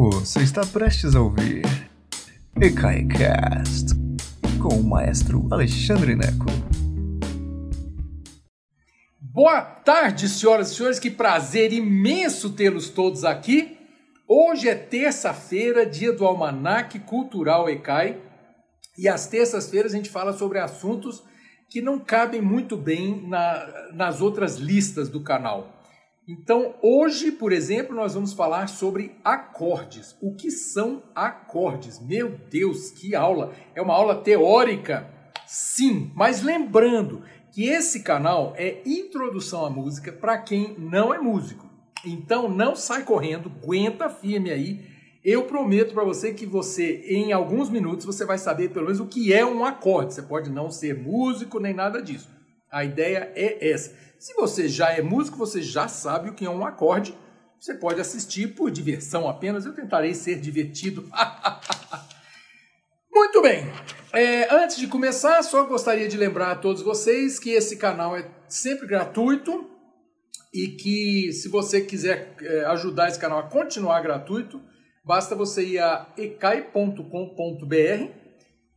Você está prestes a ouvir EKAICAST com o maestro Alexandre Neco. Boa tarde, senhoras e senhores, que prazer imenso tê-los todos aqui. Hoje é terça-feira, dia do Almanac Cultural ECAI, e às terças-feiras a gente fala sobre assuntos que não cabem muito bem na, nas outras listas do canal. Então, hoje, por exemplo, nós vamos falar sobre acordes. O que são acordes? Meu Deus, que aula! É uma aula teórica? Sim, mas lembrando que esse canal é introdução à música para quem não é músico. Então, não sai correndo, aguenta firme aí. Eu prometo para você que você, em alguns minutos, você vai saber pelo menos o que é um acorde. Você pode não ser músico nem nada disso. A ideia é essa. Se você já é músico, você já sabe o que é um acorde. Você pode assistir por diversão apenas. Eu tentarei ser divertido. Muito bem. É, antes de começar, só gostaria de lembrar a todos vocês que esse canal é sempre gratuito e que se você quiser é, ajudar esse canal a continuar gratuito, basta você ir a ecai.com.br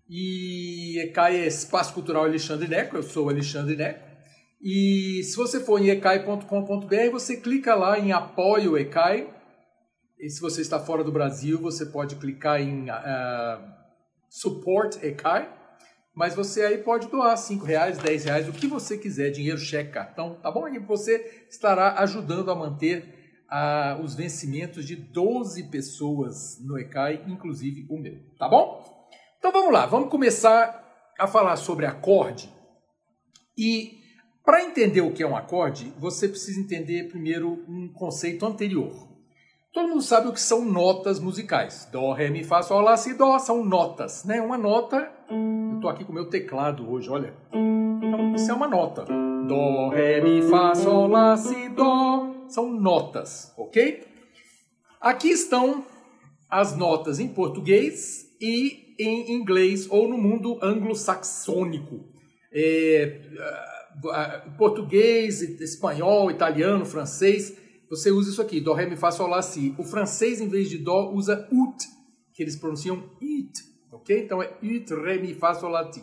e ECAI é Espaço Cultural Alexandre Neco, eu sou Alexandre Neco. E se você for em ecai.com.br, você clica lá em apoio Ecai. E se você está fora do Brasil, você pode clicar em uh, support Ecai. Mas você aí pode doar 5 reais, 10 reais, o que você quiser, dinheiro, cheque, cartão, tá bom? E você estará ajudando a manter uh, os vencimentos de 12 pessoas no Ecai, inclusive o meu, tá bom? Então vamos lá, vamos começar a falar sobre acorde. E para entender o que é um acorde, você precisa entender primeiro um conceito anterior. Todo mundo sabe o que são notas musicais. Dó, Ré, Mi, Fá, Sol, Lá, Si, Dó são notas, né? Uma nota. Eu estou aqui com o meu teclado hoje, olha. Então, isso é uma nota. Dó, Ré, Mi, Fá, Sol, Lá, Si, Dó. São notas, ok? Aqui estão as notas em português e em inglês ou no mundo anglo-saxônico. É, português, espanhol, italiano, francês, você usa isso aqui, dó, ré, mi, fá, sol, lá, si. O francês, em vez de dó, usa ut, que eles pronunciam it, ok? Então é ut, ré, mi, fá, sol, lá, si.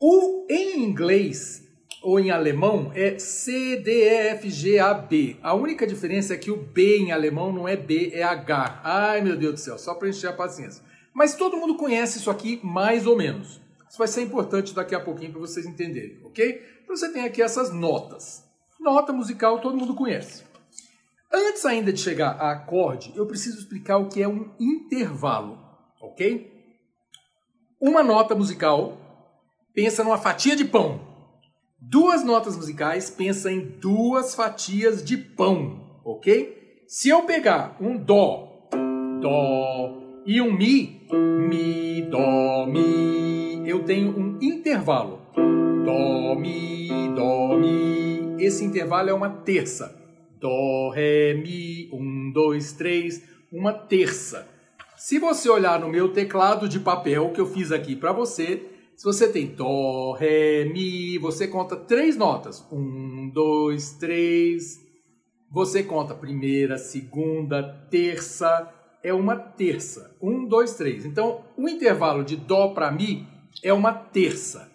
O, em inglês ou em alemão é C, D, E, F, G, A, B. A única diferença é que o B em alemão não é B, é H. Ai, meu Deus do céu, só para encher a paciência. Mas todo mundo conhece isso aqui mais ou menos. Isso vai ser importante daqui a pouquinho para vocês entenderem, ok? Então você tem aqui essas notas. Nota musical todo mundo conhece. Antes ainda de chegar a acorde, eu preciso explicar o que é um intervalo, ok? Uma nota musical pensa numa fatia de pão. Duas notas musicais pensa em duas fatias de pão, ok? Se eu pegar um dó, dó e um mi, mi, dó, mi, eu tenho um intervalo. Dó, Mi, Dó, Mi. Esse intervalo é uma terça. Dó, Ré, Mi, um, dois, três, uma terça. Se você olhar no meu teclado de papel que eu fiz aqui para você, se você tem Dó, Ré, Mi, você conta três notas. Um, dois, três. Você conta primeira, segunda, terça. É uma terça. Um, dois, três. Então, o intervalo de Dó para Mi é uma terça.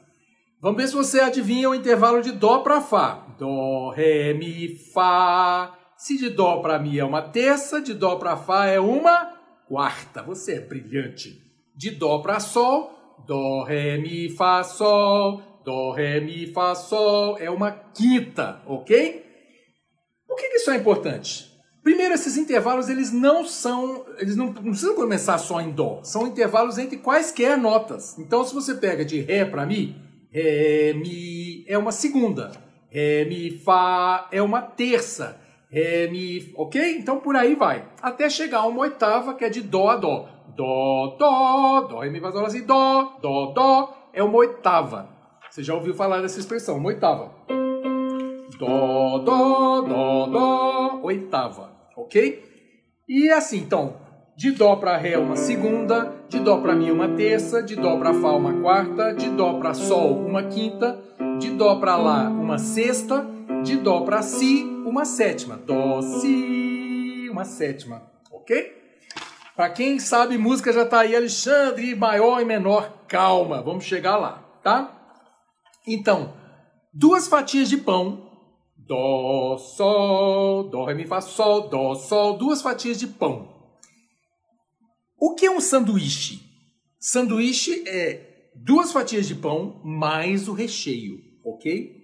Vamos ver se você adivinha o intervalo de Dó para Fá. Dó, Ré, Mi, Fá. Se de Dó para Mi é uma terça, de Dó para Fá é uma quarta. Você é brilhante. De Dó para Sol, Dó, Ré, Mi, Fá, Sol. Dó, Ré, Mi, Fá, Sol é uma quinta, ok? Por que, que isso é importante? Primeiro, esses intervalos eles não são, eles não, não precisam começar só em Dó. São intervalos entre quaisquer notas. Então, se você pega de Ré para Mi, Ré, Mi é uma segunda. Ré, Mi, Fá é uma terça. Ré, Mi, ok? Então por aí vai. Até chegar a uma oitava que é de Dó a Dó. Dó, Dó, Dó, Ré, Mi, Sol, assim, Dó, Dó, Dó. É uma oitava. Você já ouviu falar dessa expressão, uma oitava. Dó, Dó, Dó, Dó, oitava, ok? E assim, então, de Dó para Ré uma segunda, de Dó para Mi uma terça, de Dó para Fá uma quarta, de Dó para Sol uma quinta, de Dó para Lá uma sexta, de Dó para Si uma sétima. Dó, Si, uma sétima, ok? Para quem sabe música já tá aí, Alexandre, maior e menor, calma, vamos chegar lá, tá? Então, duas fatias de pão, dó, sol, dó, ré, mi, fá, sol, dó, sol, duas fatias de pão. O que é um sanduíche? Sanduíche é duas fatias de pão mais o recheio, ok?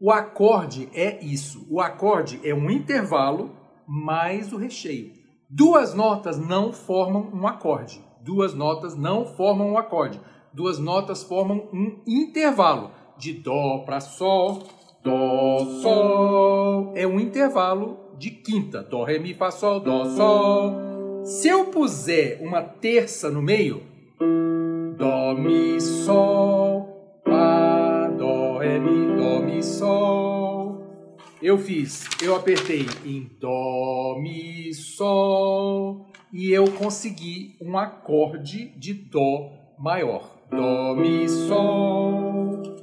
O acorde é isso. O acorde é um intervalo mais o recheio. Duas notas não formam um acorde. Duas notas não formam um acorde. Duas notas formam um intervalo de dó para sol, dó, sol. É um intervalo de quinta. Dó, ré, mi, fá, sol, dó, sol. Se eu puser uma terça no meio, dó, mi, sol, lá, dó, ré, mi, dó, mi, sol. Eu fiz, eu apertei em dó, mi, sol e eu consegui um acorde de dó maior. Dó, mi, sol,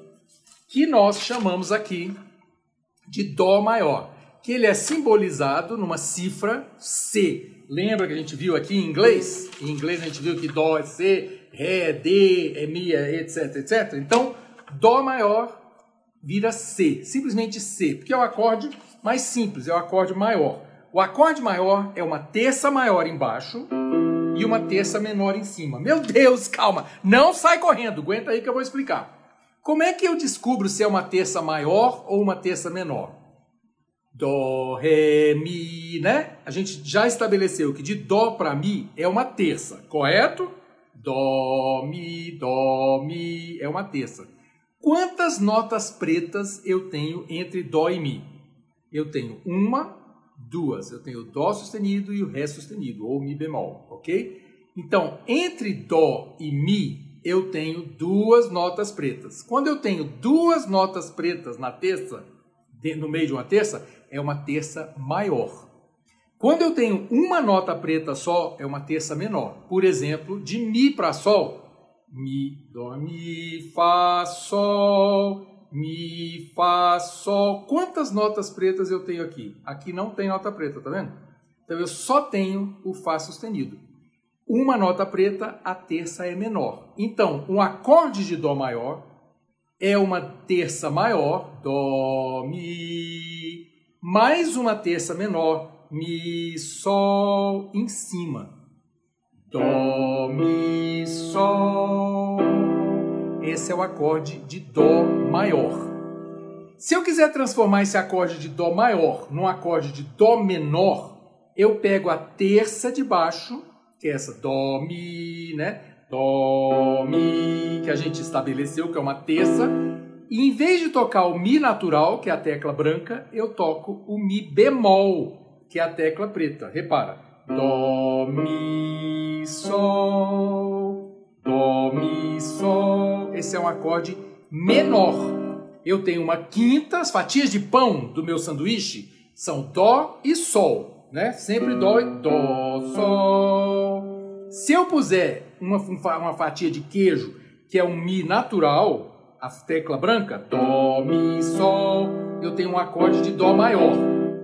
que nós chamamos aqui de dó maior, que ele é simbolizado numa cifra C. Lembra que a gente viu aqui em inglês? Em inglês a gente viu que dó é C, ré é D, é mi, é etc, etc. Então, dó maior vira C, simplesmente C, porque é o acorde mais simples, é o acorde maior. O acorde maior é uma terça maior embaixo e uma terça menor em cima. Meu Deus, calma, não sai correndo, aguenta aí que eu vou explicar. Como é que eu descubro se é uma terça maior ou uma terça menor? Dó, Ré, Mi, né? A gente já estabeleceu que de Dó para Mi é uma terça, correto? Dó, Mi, Dó, Mi é uma terça. Quantas notas pretas eu tenho entre Dó e Mi? Eu tenho uma, duas. Eu tenho Dó sustenido e o Ré sustenido, ou Mi bemol, ok? Então, entre Dó e Mi, eu tenho duas notas pretas. Quando eu tenho duas notas pretas na terça, no meio de uma terça, é uma terça maior. Quando eu tenho uma nota preta só, é uma terça menor. Por exemplo, de Mi para Sol, Mi, Dó, Mi, Fá, Sol, Mi, Fá, Sol. Quantas notas pretas eu tenho aqui? Aqui não tem nota preta, tá vendo? Então eu só tenho o Fá sustenido. Uma nota preta, a terça é menor. Então, um acorde de Dó maior é uma terça maior, Dó, Mi, mais uma terça menor, Mi, Sol, em cima. Dó, Mi, Sol. Esse é o acorde de Dó maior. Se eu quiser transformar esse acorde de Dó maior num acorde de Dó menor, eu pego a terça de baixo, que é essa Dó, Mi, né? Dó, Mi, que a gente estabeleceu, que é uma terça. E em vez de tocar o Mi natural, que é a tecla branca, eu toco o Mi bemol, que é a tecla preta. Repara. Dó, Mi, Sol, Dó, Mi, Sol. Esse é um acorde menor. Eu tenho uma quinta, as fatias de pão do meu sanduíche são Dó e Sol, né? Sempre Dó e Dó, Sol. Se eu puser uma, uma fatia de queijo, que é um Mi natural, a tecla branca, Dó, Mi, Sol, eu tenho um acorde de Dó maior.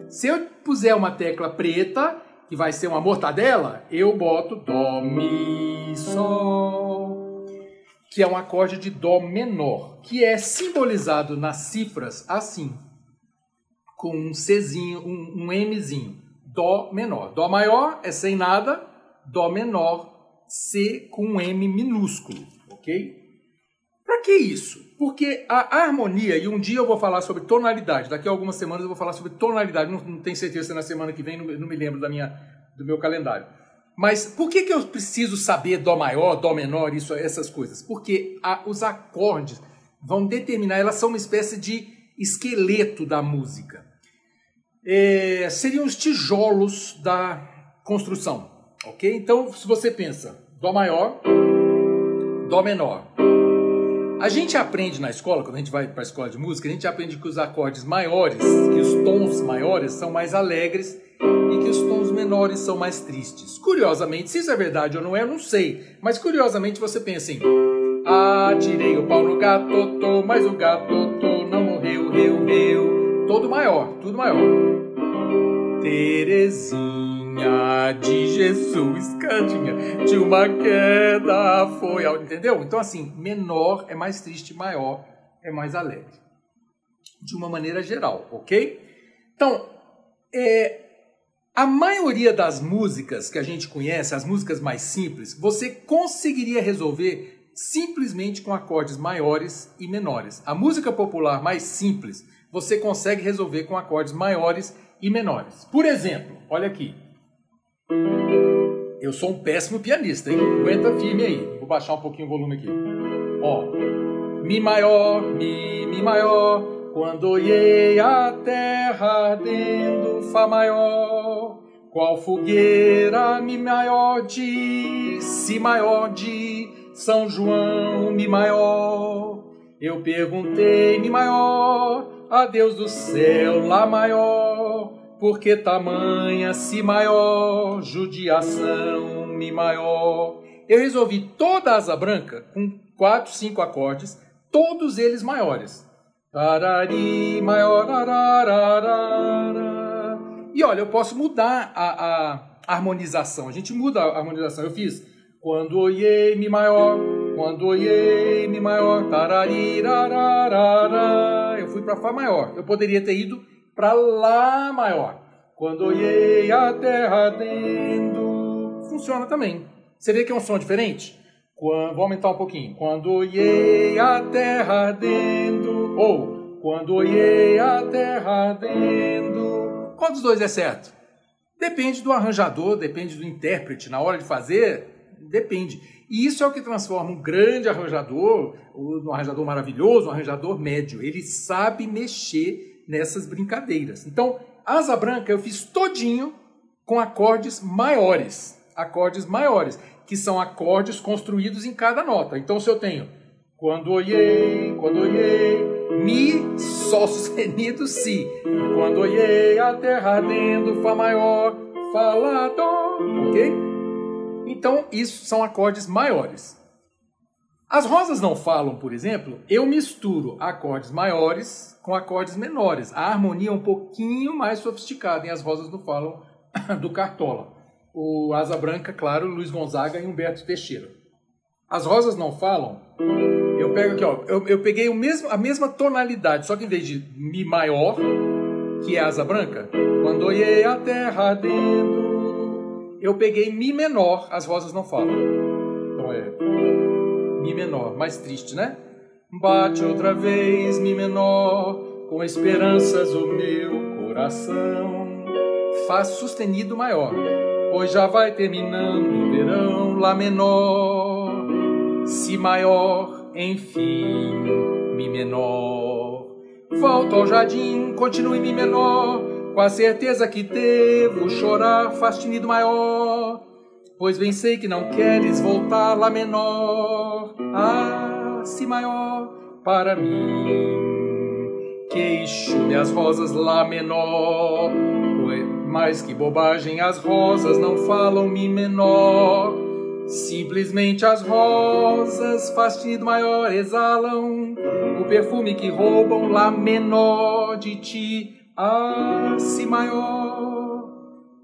Se eu puser uma tecla preta, que vai ser uma mortadela, eu boto Dó, Mi, Sol, que é um acorde de Dó menor, que é simbolizado nas cifras assim, com um Czinho, um, um Mzinho, Dó menor. Dó maior é sem nada, Dó menor, C com M minúsculo, ok? Para que isso? Porque a harmonia, e um dia eu vou falar sobre tonalidade, daqui a algumas semanas eu vou falar sobre tonalidade, não, não tenho certeza se é na semana que vem, não, não, me lembro da minha, do meu calendário. Mas por que, que eu preciso saber Dó maior, Dó menor, isso, essas coisas? Porque a, os acordes vão determinar, elas são uma espécie de esqueleto da música. É, seriam os tijolos da construção, ok? Então, se você pensa Dó maior, Dó menor, a gente aprende na escola, quando a gente vai para a escola de música, a gente aprende que os acordes maiores, que os tons maiores são mais alegres e que os tons menores são mais tristes. Curiosamente, se isso é verdade ou não é, eu não sei. Mas curiosamente você pensa em Ah, tirei o pau no gato, tô, mas o gato tô, não morreu, reu, reu. Todo maior, tudo maior. Terezinha De Jesus, escadinha de uma queda foi. Entendeu? Então, assim, menor é mais triste, maior é mais alegre. De uma maneira geral, ok? Então, é, a maioria das músicas que a gente conhece, as músicas mais simples, você conseguiria resolver simplesmente com acordes maiores e menores. A música popular mais simples, você consegue resolver com acordes maiores e menores. Por exemplo, olha aqui. Eu sou um péssimo pianista, hein? Aguenta firme aí. Vou baixar um pouquinho o volume aqui. Ó. Mi maior, mi, mi maior. Quando olhei a terra ardendo, Fá maior. Qual fogueira, Mi maior de, Si maior de, São João, Mi maior. Eu perguntei, Mi maior, a Deus do céu, Lá maior. Por que tamanha Si maior, judiação, Mi maior? Eu resolvi toda a asa branca com quatro, cinco acordes, todos eles maiores. Tarari, maior, arararara. E olha, eu posso mudar a, a harmonização. A gente muda a harmonização. Eu fiz quando olhei mi maior, quando olhei mi maior, tararirararara. Eu fui para fá maior. Eu poderia ter ido para lá maior. Quando olhei a terra ardendo. Funciona também. Você vê que é um som diferente? Quando, vou aumentar um pouquinho. Quando olhei a terra ardendo, ou quando olhei a terra ardendo. Qual dos dois é certo? Depende do arranjador, depende do intérprete. Na hora de fazer, depende. E isso é o que transforma um grande arranjador, um arranjador maravilhoso, um arranjador médio. Ele sabe mexer nessas brincadeiras. Então, Asa Branca eu fiz todinho com acordes maiores. Acordes maiores que são acordes construídos em cada nota. Então, se eu tenho quando olhei, quando olhei, Mi, Sol sustenido, Si. Quando olhei a terra ardendo, Fá maior, Fá, Lá, Dó, ok? Então, isso são acordes maiores. As rosas não falam, por exemplo, eu misturo acordes maiores com acordes menores. A harmonia é um pouquinho mais sofisticada em As Rosas Não Falam do Cartola o Asa Branca, claro, Luiz Gonzaga e Humberto Teixeira. As rosas não falam. Eu pego aqui, ó. Eu, eu peguei o mesmo, a mesma tonalidade, só que em vez de Mi maior, que é asa branca, quando olhei a terra dentro, eu peguei Mi menor, as rosas não falam. Então é Mi menor, mais triste, né? Bate outra vez, Mi menor, com esperanças o meu coração. Fá sustenido maior pois já vai terminando o verão, Lá menor, Si maior, enfim, Mi menor. Volto ao jardim, continue Mi menor, com a certeza que devo chorar, Fastinido maior, pois bem sei que não queres voltar, Lá menor, Ah, Si maior, para mim. Queixo-me as rosas, Lá menor, mas que bobagem, as rosas não falam Mi menor. Simplesmente as rosas, fastidio maior, exalam o perfume que roubam Lá menor de ti, a Si maior.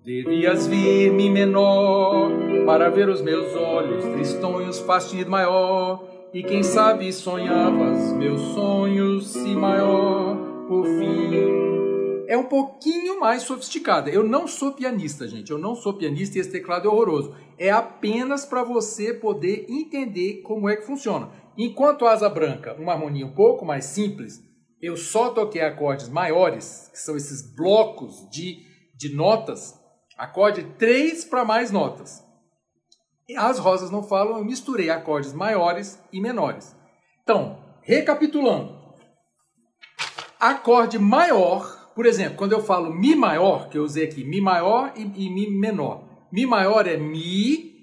Devias vir Mi menor para ver os meus olhos tristonhos, fastidio maior. E quem sabe sonhavas meus sonhos Si maior por fim é um pouquinho mais sofisticada. Eu não sou pianista, gente. Eu não sou pianista e esse teclado é horroroso. É apenas para você poder entender como é que funciona. Enquanto a asa branca, uma harmonia um pouco mais simples, eu só toquei acordes maiores, que são esses blocos de, de notas, acorde 3 para mais notas. As rosas não falam, eu misturei acordes maiores e menores. Então, recapitulando. Acorde maior por exemplo, quando eu falo Mi maior, que eu usei aqui, Mi maior e, e Mi menor. Mi maior é Mi,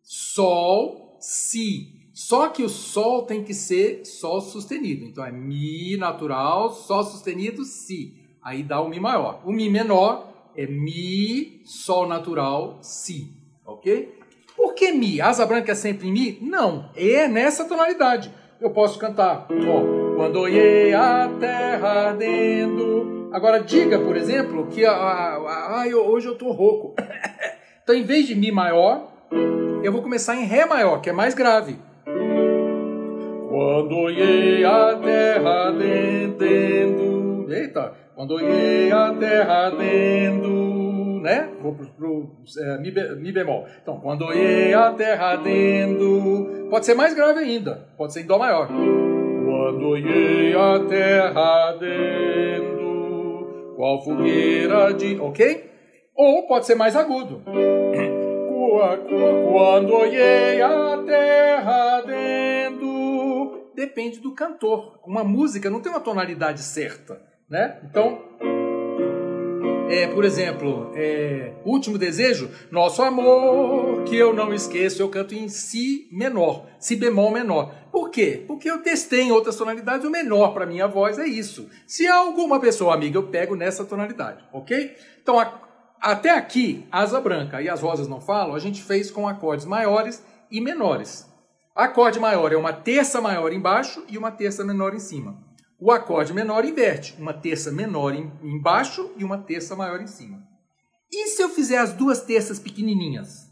Sol, Si. Só que o Sol tem que ser Sol sustenido. Então é Mi natural, Sol sustenido, Si. Aí dá o Mi maior. O Mi menor é Mi, Sol natural, Si. Ok? Por que Mi? Asa branca é sempre Mi? Não, é nessa tonalidade. Eu posso cantar, ó, quando olhei a terra ardendo Agora, diga, por exemplo, que ah, ah, ah, hoje eu estou rouco. Então, em vez de Mi maior, eu vou começar em Ré maior, que é mais grave. Quando olhei a terra dentro. Eita! Quando olhei a terra dentro. Né? Vou pro, pro é, mi, mi, bemol. Então, quando olhei a terra dentro. Pode ser mais grave ainda. Pode ser em Dó maior. Quando olhei a terra dentro. Qual fogueira de. Ok? Ou pode ser mais agudo. Quando olhei a terra dentro. Depende do cantor. Uma música não tem uma tonalidade certa, né? Então, é, por exemplo, é, Último Desejo, Nosso Amor, que eu não esqueço, eu canto em Si menor, Si bemol menor. Por quê? Porque eu testei em outras tonalidades, o menor para minha voz é isso. Se alguma pessoa amiga, eu pego nessa tonalidade, ok? Então, a, até aqui, asa branca e as rosas não falam, a gente fez com acordes maiores e menores. Acorde maior é uma terça maior embaixo e uma terça menor em cima. O acorde menor inverte, uma terça menor embaixo e uma terça maior em cima. E se eu fizer as duas terças pequenininhas?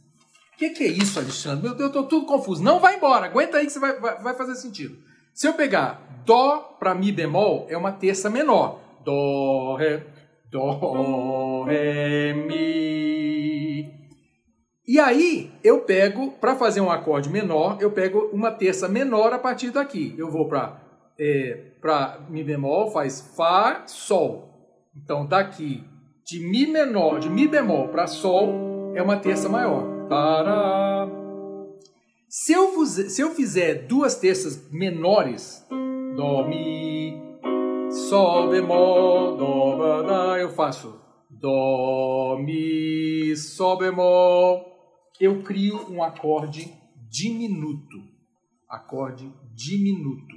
O que, que, é isso, Alexandre? Meu Deus, eu estou tudo confuso. Não vai embora, aguenta aí que você vai, vai, vai fazer sentido. Se eu pegar Dó para Mi bemol, é uma terça menor. Dó, Ré, Dó, Ré, Mi. E aí eu pego, para fazer um acorde menor, eu pego uma terça menor a partir daqui. Eu vou para é, para Mi bemol, faz Fá, Sol. Então daqui de Mi menor, de Mi bemol para Sol, é uma terça maior. Tará. Se eu, se eu fizer duas terças menores, Dó, Mi, Sol bemol, Dó, Dá, eu faço Dó, Mi, Sol bemol. Eu crio um acorde diminuto. Acorde diminuto,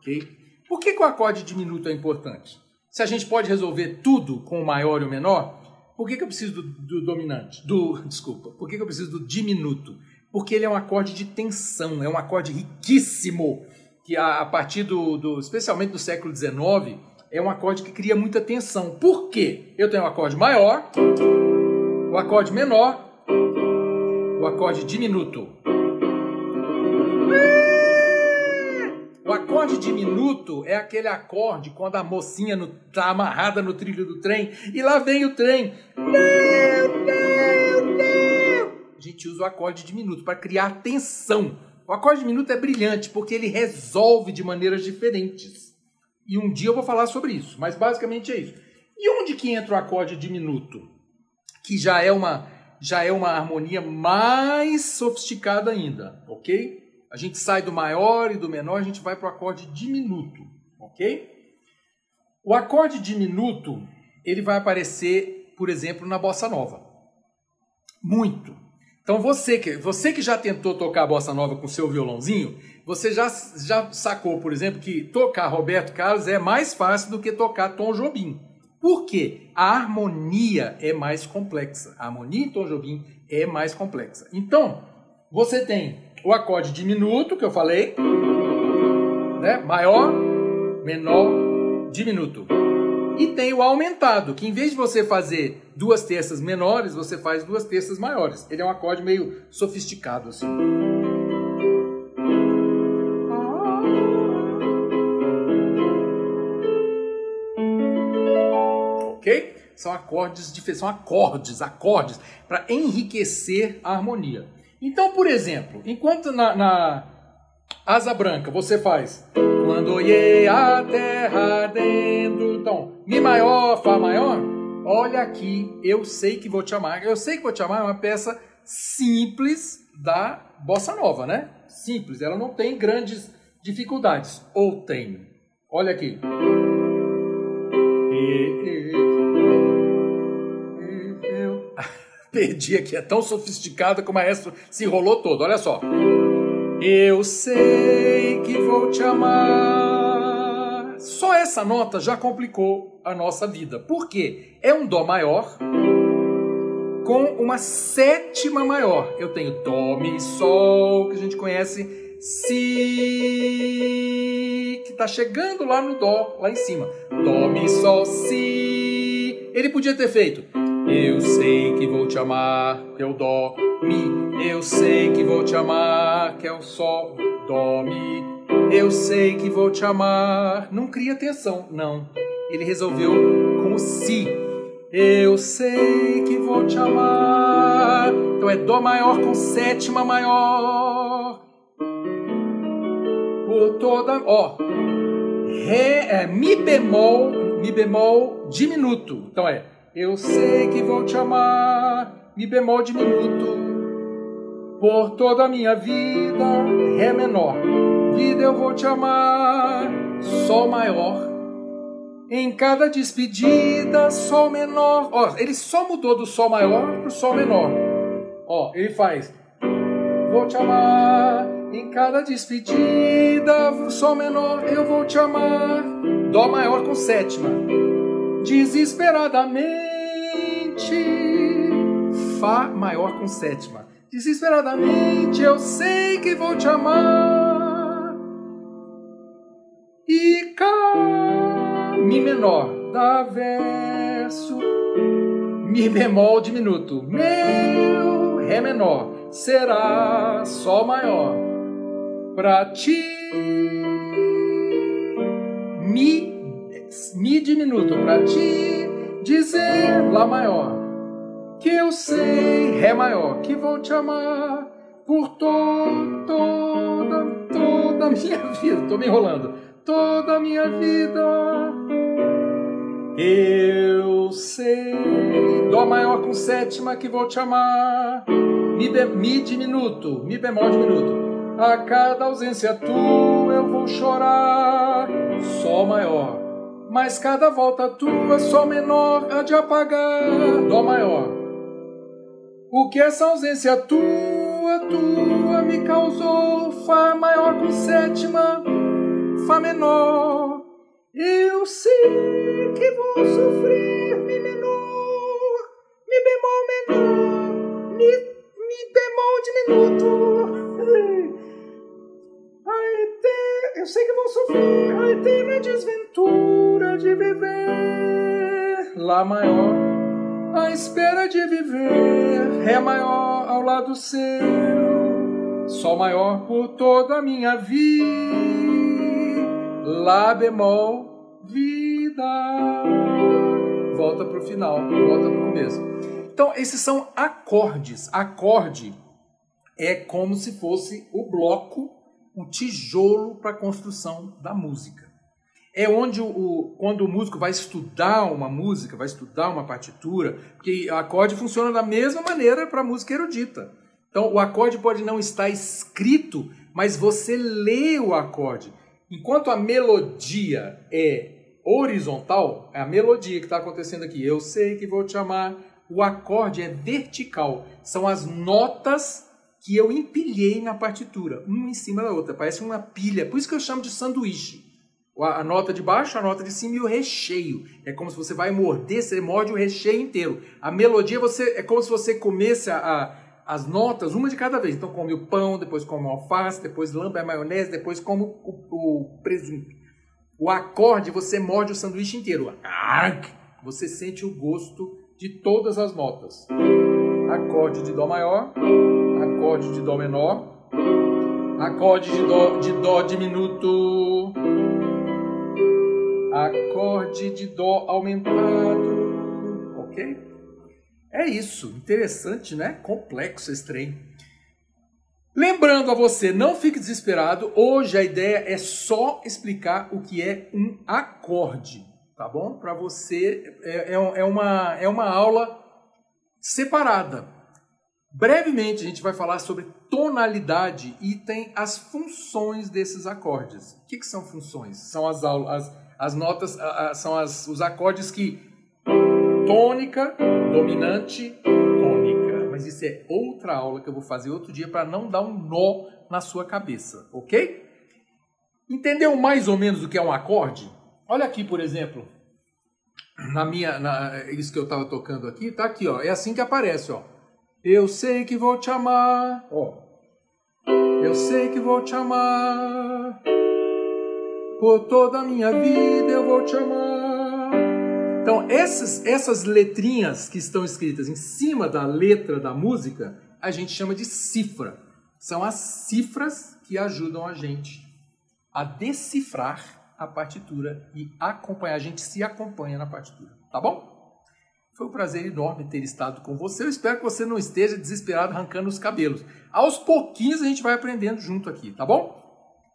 ok? Por que, que o acorde diminuto é importante? Se a gente pode resolver tudo com o maior e o menor, por que, que eu preciso do, do dominante? Do, desculpa, por que, que eu preciso do diminuto? Porque ele é um acorde de tensão, é um acorde riquíssimo que a, a partir do, do, especialmente do século XIX, é um acorde que cria muita tensão. Por quê? Eu tenho um acorde maior, o acorde menor, o acorde diminuto. Acorde diminuto é aquele acorde quando a mocinha está amarrada no trilho do trem e lá vem o trem. Não, não, não. A gente usa o acorde diminuto para criar tensão. O acorde diminuto é brilhante porque ele resolve de maneiras diferentes. E um dia eu vou falar sobre isso, mas basicamente é isso. E onde que entra o acorde diminuto? Que já é uma já é uma harmonia mais sofisticada ainda, ok? A gente sai do maior e do menor, a gente vai para o acorde diminuto, ok? O acorde diminuto ele vai aparecer, por exemplo, na bossa nova. Muito. Então você que, você que já tentou tocar bossa nova com seu violãozinho, você já, já sacou, por exemplo, que tocar Roberto Carlos é mais fácil do que tocar Tom Jobim. Por quê? A harmonia é mais complexa. A harmonia em Tom Jobim é mais complexa. Então, você tem o acorde diminuto, que eu falei, né? maior, menor, diminuto. E tem o aumentado, que em vez de você fazer duas terças menores, você faz duas terças maiores. Ele é um acorde meio sofisticado assim. Ok? São acordes, são acordes, acordes para enriquecer a harmonia. Então, por exemplo, enquanto na, na asa branca você faz quando olhei a terra dentro. Então, Mi maior, Fá maior. Olha aqui, eu sei que vou te amar. Eu sei que vou te amar é uma peça simples da bossa nova, né? Simples, ela não tem grandes dificuldades. Ou tem? Olha aqui. perdi aqui, é tão sofisticado que o maestro se enrolou todo. Olha só. Eu sei que vou te amar. Só essa nota já complicou a nossa vida. Por quê? É um Dó maior com uma sétima maior. Eu tenho Dó, Mi, Sol, que a gente conhece, Si, que está chegando lá no Dó, lá em cima. Dó, Mi, Sol, Si. Ele podia ter feito Eu sei que vou te amar, que é o dó, mi. Eu sei que vou te amar, que é o sol, dó, mi. Eu sei que vou te amar. Não cria tensão, não. Ele resolveu com o si. Eu sei que vou te amar. Então é dó maior com sétima maior. Por toda, ó. Ré, é, mi bemol, mi bemol diminuto. Então é eu sei que vou te amar, mi bemol diminuto, por toda a minha vida, ré menor. Vida eu vou te amar, sol maior. Em cada despedida, sol menor. Ó, ele só mudou do sol maior pro sol menor. Ó, ele faz vou te amar. Em cada despedida, sol menor, eu vou te amar. Dó maior com sétima desesperadamente. Fá maior com sétima. Desesperadamente eu sei que vou te amar. E Cá, Mi menor, dá verso. Mi bemol diminuto. Meu, Ré menor, será Sol maior. Pra ti. Mi Mi diminuto para te dizer Lá maior que eu sei Ré maior que vou te amar por to, toda toda minha vida. Tô me enrolando. Toda minha vida. Eu sei Dó maior com sétima que vou te amar. Mi, mi diminuto, Mi bemol diminuto. A cada ausência tua eu vou chorar. Sol maior mas cada volta tua, Sol menor há de apagar Dó maior. O que essa ausência tua, tua me causou, Fá maior com sétima, Fá menor. Eu sei que vou sofrer, Mi menor, Mi bemol menor, Mi, mi bemol diminuto. Eu sei que vou sofrer a eterna desventura de viver Lá maior, a espera de viver Ré maior ao lado seu, Sol maior por toda a minha vida, Lá bemol, vida. Volta para o final, volta para o começo. Então, esses são acordes. Acorde é como se fosse o bloco um tijolo para a construção da música. É onde, o, quando o músico vai estudar uma música, vai estudar uma partitura, porque o acorde funciona da mesma maneira para a música erudita. Então, o acorde pode não estar escrito, mas você lê o acorde. Enquanto a melodia é horizontal, é a melodia que está acontecendo aqui. Eu sei que vou te amar. O acorde é vertical. São as notas que eu empilhei na partitura, uma em cima da outra, parece uma pilha. Por isso que eu chamo de sanduíche. A nota de baixo, a nota de cima e o recheio. É como se você vai morder, você morde o recheio inteiro. A melodia você é como se você comesse a, a, as notas, uma de cada vez. Então come o pão, depois come o alface, depois lambe a maionese, depois come o, o presunto. O acorde você morde o sanduíche inteiro. Você sente o gosto de todas as notas. Acorde de Dó maior, acorde de Dó menor, acorde de Dó, de dó diminuto, acorde de Dó aumentado, ok? É isso, interessante, né? Complexo esse trem. Lembrando a você, não fique desesperado. Hoje a ideia é só explicar o que é um acorde, tá bom? Para você é, é, é, uma, é uma aula separada. Brevemente a gente vai falar sobre tonalidade e tem as funções desses acordes. O que, que são funções? São as, as, as notas, são as, os acordes que tônica, dominante, tônica. Mas isso é outra aula que eu vou fazer outro dia para não dar um nó na sua cabeça, ok? Entendeu mais ou menos o que é um acorde? Olha aqui, por exemplo, na minha, na, isso que eu estava tocando aqui, tá aqui, ó. É assim que aparece, ó. Eu sei que vou te amar. Ó. Eu sei que vou te amar. Por toda a minha vida eu vou te amar. Então, essas, essas letrinhas que estão escritas em cima da letra da música, a gente chama de cifra. São as cifras que ajudam a gente a decifrar a partitura e acompanhar. A gente se acompanha na partitura, tá bom? Foi um prazer enorme ter estado com você. Eu espero que você não esteja desesperado arrancando os cabelos. Aos pouquinhos a gente vai aprendendo junto aqui, tá bom?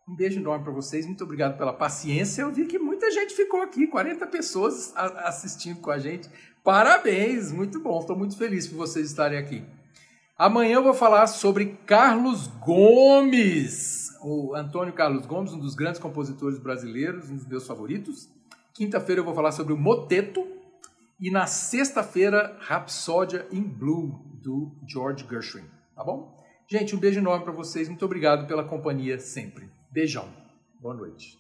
Um beijo enorme para vocês. Muito obrigado pela paciência. Eu vi que muita gente ficou aqui, 40 pessoas assistindo com a gente. Parabéns, muito bom. Estou muito feliz por vocês estarem aqui. Amanhã eu vou falar sobre Carlos Gomes, o Antônio Carlos Gomes, um dos grandes compositores brasileiros, um dos meus favoritos. Quinta-feira eu vou falar sobre o Moteto, e na sexta-feira, Rapsódia in Blue, do George Gershwin. Tá bom? Gente, um beijo enorme para vocês. Muito obrigado pela companhia sempre. Beijão. Boa noite.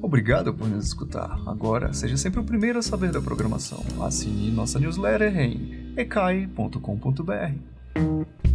Obrigado por nos escutar. Agora, seja sempre o primeiro a saber da programação. Assine nossa newsletter em ecai.com.br.